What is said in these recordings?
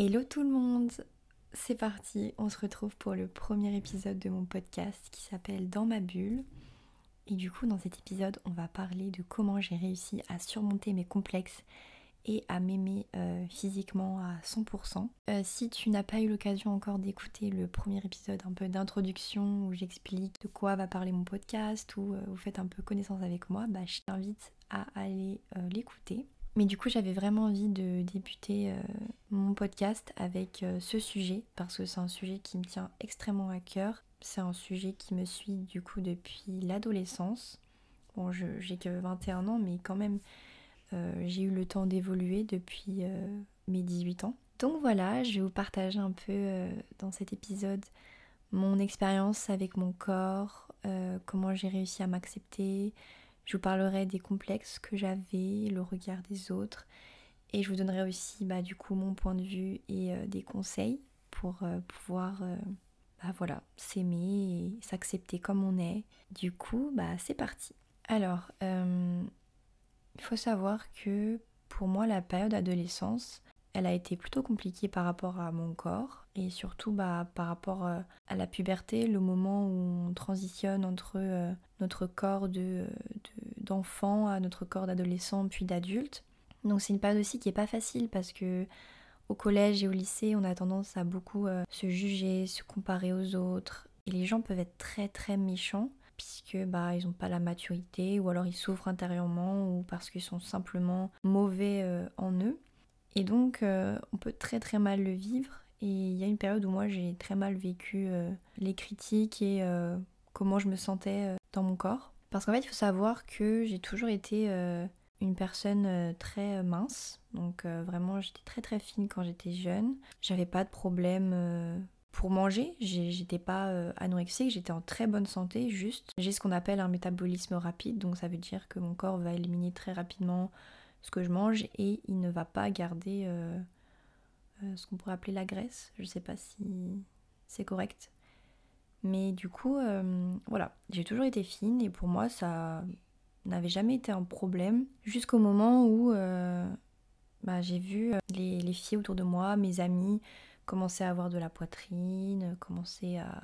Hello tout le monde C'est parti, on se retrouve pour le premier épisode de mon podcast qui s'appelle Dans ma bulle. Et du coup, dans cet épisode, on va parler de comment j'ai réussi à surmonter mes complexes et à m'aimer euh, physiquement à 100%. Euh, si tu n'as pas eu l'occasion encore d'écouter le premier épisode un peu d'introduction où j'explique de quoi va parler mon podcast ou euh, vous faites un peu connaissance avec moi, bah, je t'invite à aller l'écouter. Mais du coup, j'avais vraiment envie de débuter mon podcast avec ce sujet parce que c'est un sujet qui me tient extrêmement à cœur. C'est un sujet qui me suit du coup depuis l'adolescence. Bon, j'ai que 21 ans, mais quand même, euh, j'ai eu le temps d'évoluer depuis euh, mes 18 ans. Donc voilà, je vais vous partager un peu euh, dans cet épisode mon expérience avec mon corps, comment j'ai réussi à m'accepter. Je vous parlerai des complexes que j'avais, le regard des autres. Et je vous donnerai aussi bah, du coup mon point de vue et des conseils pour pouvoir bah, voilà, s'aimer et s'accepter comme on est. Du coup, bah, c'est parti. Alors, il faut savoir que pour moi, la période d'adolescence, elle a été plutôt compliquée par rapport à mon corps et surtout bah, par rapport euh, à la puberté, le moment où on transitionne entre euh, notre corps d'enfant de, à notre corps d'adolescent puis d'adulte. Donc c'est une période aussi qui est pas facile parce que au collège et au lycée, on a tendance à beaucoup euh, se juger, se comparer aux autres et les gens peuvent être très très méchants puisque bah ils n'ont pas la maturité ou alors ils souffrent intérieurement ou parce qu'ils sont simplement mauvais euh, en eux. Et donc euh, on peut très très mal le vivre et il y a une période où moi j'ai très mal vécu les critiques et comment je me sentais dans mon corps. Parce qu'en fait il faut savoir que j'ai toujours été une personne très mince, donc vraiment j'étais très très fine quand j'étais jeune. J'avais pas de problème pour manger, j'étais pas euh, anorexique, j'étais en très bonne santé, juste. J'ai ce qu'on appelle un métabolisme rapide, donc ça veut dire que mon corps va éliminer très rapidement ce que je mange et il ne va pas garder euh, euh, ce qu'on pourrait appeler la graisse. Je sais pas si c'est correct. Mais du coup, voilà, j'ai toujours été fine et pour moi ça n'avait jamais été un problème jusqu'au moment où bah, j'ai vu les, les filles autour de moi, mes amis, commencer à avoir de la poitrine, commencer à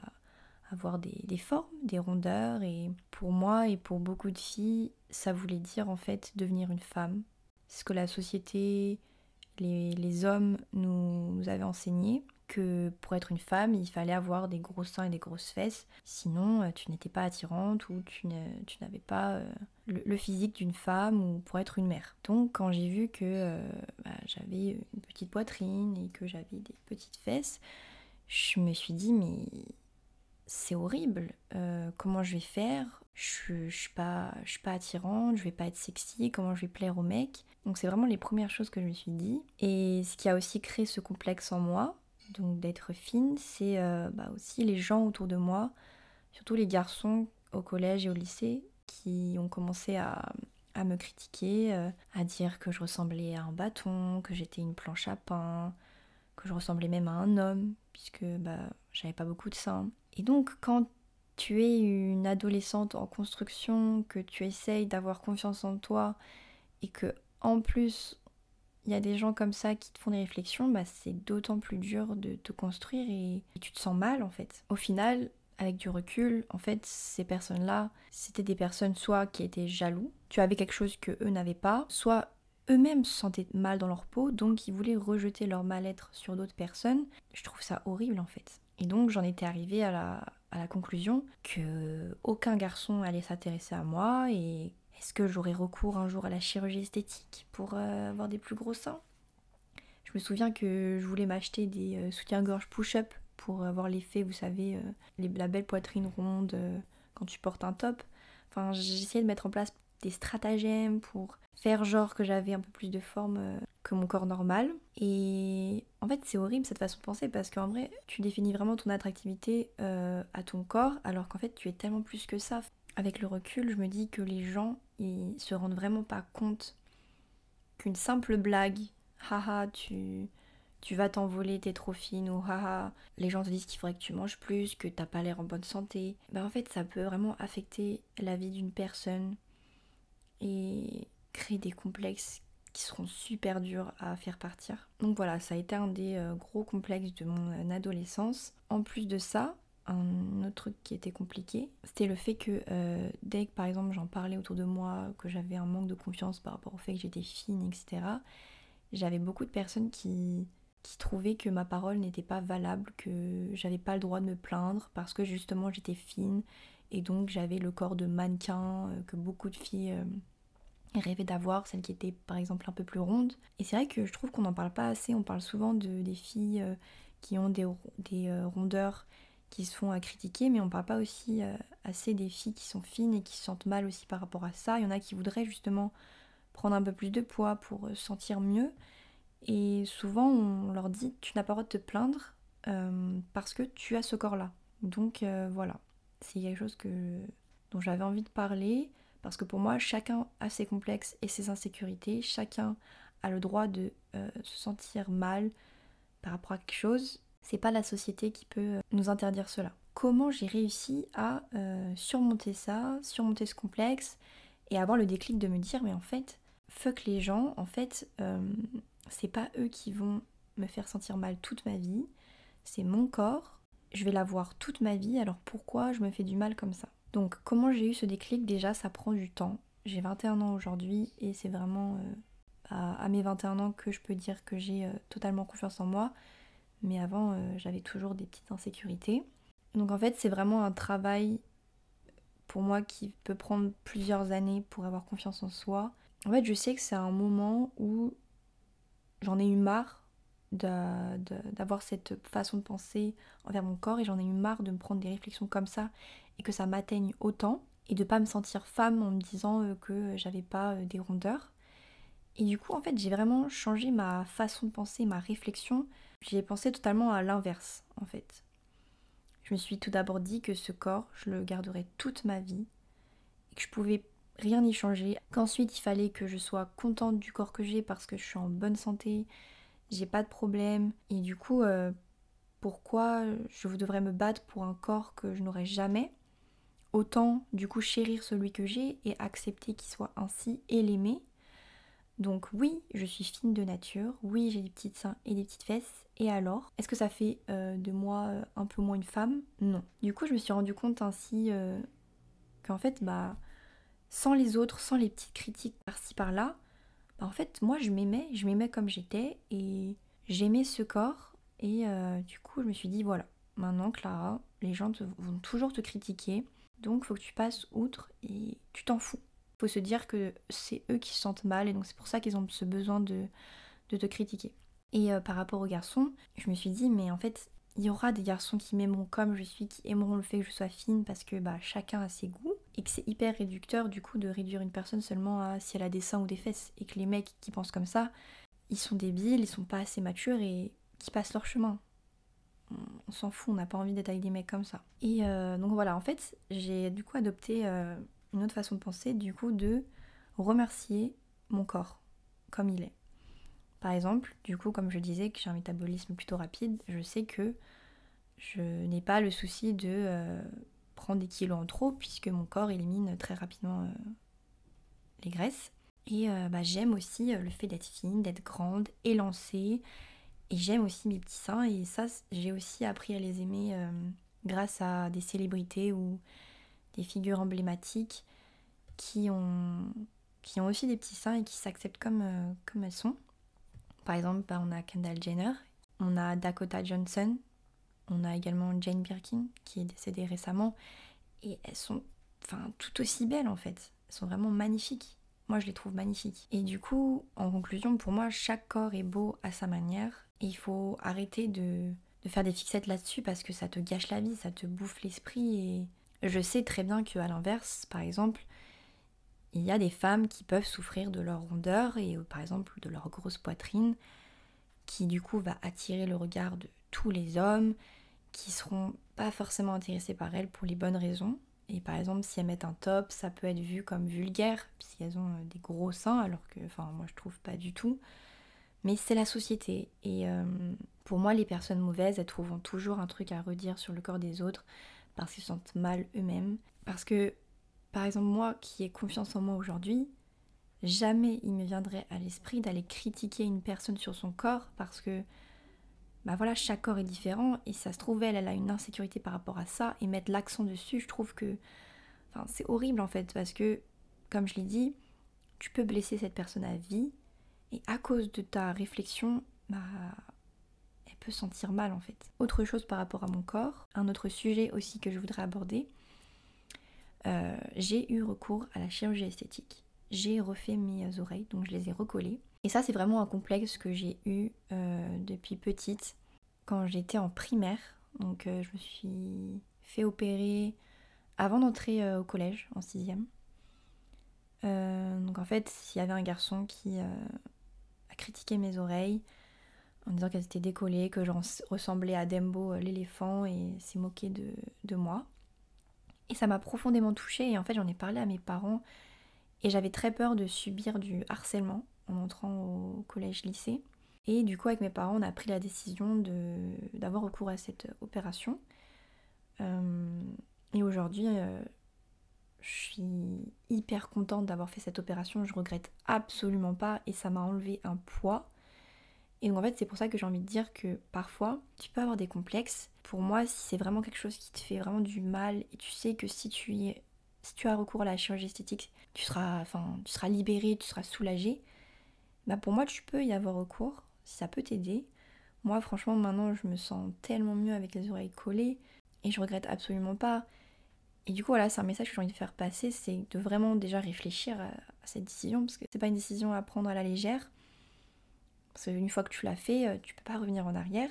avoir des, formes, des rondeurs. Et pour moi et pour beaucoup de filles, ça voulait dire en fait devenir une femme. Ce que la société, les, hommes nous, nous avaient enseigné que pour être une femme, il fallait avoir des gros seins et des grosses fesses. Sinon, euh, tu n'étais pas attirante ou tu n'avais pas euh, le, physique d'une femme ou pour être une mère. Donc, quand j'ai vu que euh, bah, j'avais une petite poitrine et que j'avais des petites fesses, je me suis dit, mais c'est horrible. comment je vais faire? Je ne suis, pas, je suis pas attirante, je vais pas être sexy, comment je vais plaire aux mecs Donc, c'est vraiment les premières choses que je me suis dit. Et ce qui a aussi créé ce complexe en moi, donc d'être fine, c'est euh, bah, aussi les gens autour de moi, surtout les garçons au collège et au lycée, qui ont commencé à, me critiquer, euh, à dire que je ressemblais à un bâton, que j'étais une planche à pain, que je ressemblais même à un homme, puisque bah, j'avais pas beaucoup de seins. Et donc quand tu es une adolescente en construction, que tu essayes d'avoir confiance en toi, et que en plus il y a des gens comme ça qui te font des réflexions, bah c'est d'autant plus dur de te construire et, tu te sens mal en fait. Au final, avec du recul, en fait, ces personnes-là, c'était des personnes soit qui étaient jaloux, tu avais quelque chose que eux n'avaient pas, soit eux-mêmes se sentaient mal dans leur peau, donc ils voulaient rejeter leur mal-être sur d'autres personnes. Je trouve ça horrible en fait. Et donc j'en étais arrivée à la, à la conclusion que aucun garçon allait s'intéresser à moi et est-ce que j'aurai recours un jour à la chirurgie esthétique pour euh, avoir des plus gros seins? Je me souviens que je voulais m'acheter des euh, soutiens-gorge push-up pour avoir l'effet, vous savez, euh, la belle poitrine ronde quand tu portes un top. Enfin, j'essayais de mettre en place des stratagèmes pour faire genre que j'avais un peu plus de forme que mon corps normal. Et en fait, c'est horrible cette façon de penser parce qu'en vrai, tu définis vraiment ton attractivité à ton corps alors qu'en fait, tu es tellement plus que ça. Avec le recul, je me dis que les gens ils se rendent vraiment pas compte qu'une simple blague, haha, tu, tu vas t'envoler, t'es trop fine, ou haha, les gens te disent qu'il faudrait que tu manges plus, que t'as pas l'air en bonne santé, ben en fait ça peut vraiment affecter la vie d'une personne et créer des complexes qui seront super durs à faire partir. Donc voilà, ça a été un des euh, gros complexes de mon adolescence. En plus de ça, un autre truc qui était compliqué, c'était le fait que euh, dès que par exemple j'en parlais autour de moi, que j'avais un manque de confiance par rapport au fait que j'étais fine, etc., j'avais beaucoup de personnes qui, qui trouvaient que ma parole n'était pas valable, que j'avais pas le droit de me plaindre parce que justement j'étais fine et donc j'avais le corps de mannequin euh, que beaucoup de filles euh, rêvaient d'avoir, celles qui étaient par exemple un peu plus rondes. Et c'est vrai que je trouve qu'on n'en parle pas assez, on parle souvent de, des filles qui ont des, des rondeurs qui se font à critiquer, mais on parle pas aussi euh, assez des filles qui sont fines et qui se sentent mal aussi par rapport à ça. Il y en a qui voudraient justement prendre un peu plus de poids pour euh, se sentir mieux. Et souvent, on leur dit Tu n'as pas le droit de te plaindre euh, parce que tu as ce corps-là. Donc voilà, c'est quelque chose que, dont j'avais envie de parler parce que pour moi, chacun a ses complexes et ses insécurités. Chacun a le droit de se sentir mal par rapport à quelque chose c'est pas la société qui peut euh, nous interdire cela. Comment j'ai réussi à euh, surmonter ça, surmonter ce complexe et avoir le déclic de me dire mais en fait, fuck les gens, en fait, euh, c'est pas eux qui vont me faire sentir mal toute ma vie, c'est mon corps, je vais l'avoir toute ma vie, alors pourquoi je me fais du mal comme ça? Donc comment j'ai eu ce déclic? Déjà, ça prend du temps. J'ai 21 ans aujourd'hui et c'est vraiment à, à, mes 21 ans que je peux dire que j'ai totalement confiance en moi mais avant euh, j'avais toujours des petites insécurités. Donc en fait c'est vraiment un travail pour moi qui peut prendre plusieurs années pour avoir confiance en soi. En fait je sais que c'est un moment où j'en ai eu marre d'avoir cette façon de penser envers mon corps et j'en ai eu marre de me prendre des réflexions comme ça et que ça m'atteigne autant et de pas me sentir femme en me disant euh, que j'avais pas euh, des rondeurs. Et du coup en fait j'ai vraiment changé ma façon de penser, ma réflexion J'y ai pensé totalement à l'inverse, en fait. Je me suis tout d'abord dit que ce corps, je le garderais toute ma vie et que je pouvais rien y changer. Qu'ensuite, il fallait que je sois contente du corps que j'ai parce que je suis en bonne santé, j'ai pas de problème. Et du coup, euh, pourquoi je devrais me battre pour un corps que je n'aurai jamais? Autant, du coup, chérir celui que j'ai et accepter qu'il soit ainsi et l'aimer. Donc oui, je suis fine de nature, oui, j'ai des petites seins et des petites fesses, et alors? Est-ce que ça fait euh, de moi euh, un peu moins une femme? Non. Du coup, je me suis rendu compte ainsi qu'en fait, bah, sans les autres, sans les petites critiques par-ci par-là, bah, en fait, moi, je m'aimais, je m'aimais comme j'étais et j'aimais ce corps. Et du coup, je me suis dit, voilà, maintenant, Clara, les gens vont toujours te critiquer, donc faut que tu passes outre et tu t'en fous. Faut se dire que c'est eux qui se sentent mal et donc c'est pour ça qu'ils ont ce besoin de, de te critiquer. Et euh, par rapport aux garçons, je me suis dit, mais en fait, il y aura des garçons qui m'aimeront comme je suis, qui aimeront le fait que je sois fine parce que bah, chacun a ses goûts et que c'est hyper réducteur du coup de réduire une personne seulement à si elle a des seins ou des fesses et que les mecs qui pensent comme ça, ils sont débiles, ils sont pas assez matures et qui passent leur chemin. On s'en fout, on n'a pas envie d'être avec des mecs comme ça. Et euh, donc voilà, en fait, j'ai du coup adopté euh, une autre façon de penser, du coup de remercier mon corps comme il est. Par exemple, du coup, comme je disais que j'ai un métabolisme plutôt rapide, je sais que je n'ai pas le souci de euh, prendre des kilos en trop puisque mon corps élimine très rapidement euh, les graisses. Et euh, bah, j'aime aussi le fait d'être fine, d'être grande, élancée. Et j'aime aussi mes petits seins. Et ça, j'ai aussi appris à les aimer grâce à des célébrités ou des figures emblématiques qui ont, qui ont aussi des petits seins et qui s'acceptent comme, comme elles sont. Par exemple, bah, on a Kendall Jenner, on a Dakota Johnson, on a également Jane Birkin qui est décédée récemment. Et elles sont enfin, tout aussi belles en fait. Elles sont vraiment magnifiques. Moi, je les trouve magnifiques. Et du coup, en conclusion, pour moi, chaque corps est beau à sa manière. Et il faut arrêter de, de faire des fixettes là-dessus parce que ça te gâche la vie, ça te bouffe l'esprit. Et je sais très bien qu'à l'inverse, par exemple, il y a des femmes qui peuvent souffrir de leur rondeur et euh, par exemple de leur grosse poitrine, qui du coup va attirer le regard de tous les hommes, qui seront pas forcément intéressés par elles pour les bonnes raisons. Et par exemple, si elles mettent un top, ça peut être vu comme vulgaire, puisqu'elles ont euh, des gros seins, alors que, enfin, moi je trouve pas du tout. Mais c'est la société. Et euh, pour moi, les personnes mauvaises, elles trouvent toujours un truc à redire sur le corps des autres, parce qu'ils se sentent mal eux-mêmes. Parce que par exemple, moi qui ai confiance en moi aujourd'hui, jamais il me viendrait à l'esprit d'aller critiquer une personne sur son corps parce que bah voilà, chaque corps est différent et ça se trouve elle, elle a une insécurité par rapport à ça et mettre l'accent dessus, je trouve que c'est horrible en fait parce que comme je l'ai dit, tu peux blesser cette personne à vie et à cause de ta réflexion, bah elle peut sentir mal en fait. Autre chose par rapport à mon corps, un autre sujet aussi que je voudrais aborder, euh, j'ai eu recours à la chirurgie esthétique j'ai refait mes oreilles, donc je les ai recollées. Et ça, c'est vraiment un complexe que j'ai eu euh, depuis petite, quand j'étais en primaire. Donc euh, je me suis fait opérer avant d'entrer euh, au collège, en sixième. donc en fait, il y avait un garçon qui a critiqué mes oreilles en disant qu'elles étaient décollées, que je ressemblais à Dembo l'éléphant et s'est moqué de moi. Et ça m'a profondément touchée et en fait j'en ai parlé à mes parents et j'avais très peur de subir du harcèlement en entrant au collège-lycée. Et du coup, avec mes parents, on a pris la décision d'avoir recours à cette opération. Euh, et aujourd'hui, euh, je suis hyper contente d'avoir fait cette opération. Je regrette absolument pas et ça m'a enlevé un poids. Et donc en fait, c'est pour ça que j'ai envie de dire que parfois, tu peux avoir des complexes. Pour moi, si c'est vraiment quelque chose qui te fait vraiment du mal et tu sais que si tu y si tu as recours à la chirurgie esthétique, tu seras, enfin, tu seras libéré, tu seras soulagé. Bah pour moi, tu peux y avoir recours, si ça peut t'aider. Moi, franchement, maintenant, je me sens tellement mieux avec les oreilles collées et je regrette absolument pas. Et du coup, voilà, c'est un message que j'ai envie de faire passer, c'est de vraiment déjà réfléchir à, cette décision, parce que c'est pas une décision à prendre à la légère. Parce qu'une fois que tu l'as fait, euh, tu peux pas revenir en arrière.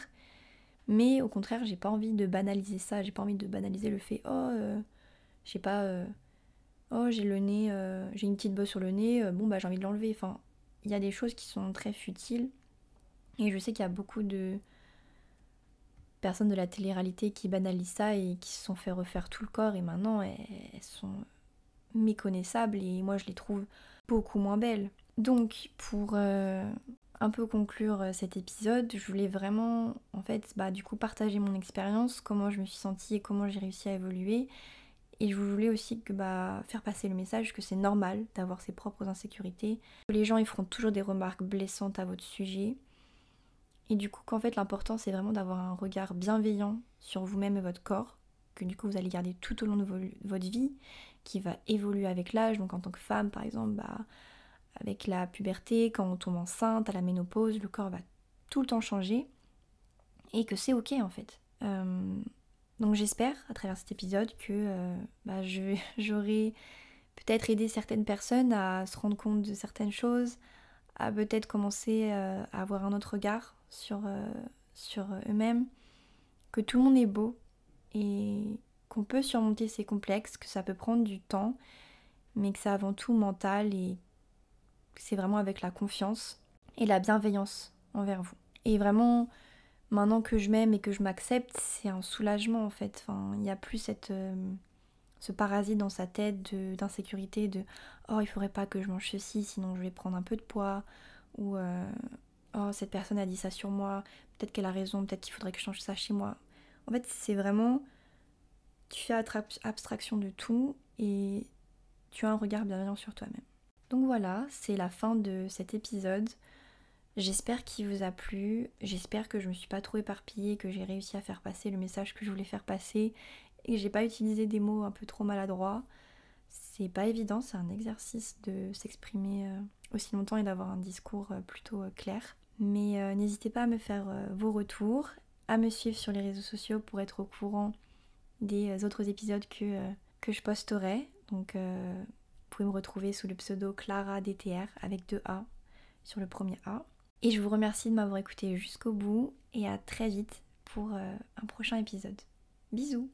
Mais au contraire, j'ai pas envie de banaliser ça, j'ai pas envie de banaliser le fait, oh, euh, je sais pas, euh, oh j'ai le nez, euh, j'ai une petite bosse sur le nez, bon bah j'ai envie de l'enlever. Enfin, il y a des choses qui sont très futiles. Et je sais qu'il y a beaucoup de personnes de la télé-réalité qui banalisent ça et qui se sont fait refaire tout le corps et maintenant elles, sont méconnaissables et moi je les trouve beaucoup moins belles. Donc pour euh, un peu conclure cet épisode, je voulais vraiment en fait bah, du coup partager mon expérience, comment je me suis sentie et comment j'ai réussi à évoluer et je voulais aussi que, bah, faire passer le message que c'est normal d'avoir ses propres insécurités. Les gens ils feront toujours des remarques blessantes à votre sujet. Et du coup qu'en fait l'important c'est vraiment d'avoir un regard bienveillant sur vous-même et votre corps, que du coup vous allez garder tout au long de votre vie, qui va évoluer avec l'âge. Donc en tant que femme par exemple, bah, avec la puberté, quand on tombe enceinte, à la ménopause, le corps va tout le temps changer. Et que c'est ok en fait. Euh, donc j'espère à travers cet épisode que euh, bah, j'aurai peut-être aidé certaines personnes à se rendre compte de certaines choses, à peut-être commencer euh, à avoir un autre regard sur, euh, sur eux-mêmes, que tout le monde est beau et qu'on peut surmonter ces complexes, que ça peut prendre du temps, mais que c'est avant tout mental et c'est vraiment avec la confiance et la bienveillance envers vous. Et vraiment, maintenant que je m'aime et que je m'accepte, c'est un soulagement en fait. Enfin, il n'y a plus euh, ce parasite dans sa tête d'insécurité de, oh il faudrait pas que je mange ceci sinon je vais prendre un peu de poids ou euh, oh cette personne a dit ça sur moi, peut-être qu'elle a raison, peut-être qu'il faudrait que je change ça chez moi. En fait c'est vraiment tu fais abstraction de tout et tu as un regard bienveillant sur toi-même. Donc voilà, c'est la fin de cet épisode. J'espère qu'il vous a plu, j'espère que je me suis pas trop éparpillée, que j'ai réussi à faire passer le message que je voulais faire passer et que j'ai pas utilisé des mots un peu trop maladroits. C'est pas évident, c'est un exercice de s'exprimer euh, aussi longtemps et d'avoir un discours euh, plutôt euh, clair. Mais n'hésitez pas à me faire vos retours, à me suivre sur les réseaux sociaux pour être au courant des autres épisodes que, que je posterai. Donc vous pouvez me retrouver sous le pseudo Clara DTR avec deux A sur le premier A. Et je vous remercie de m'avoir écouté jusqu'au bout et à très vite pour euh, un prochain épisode. Bisous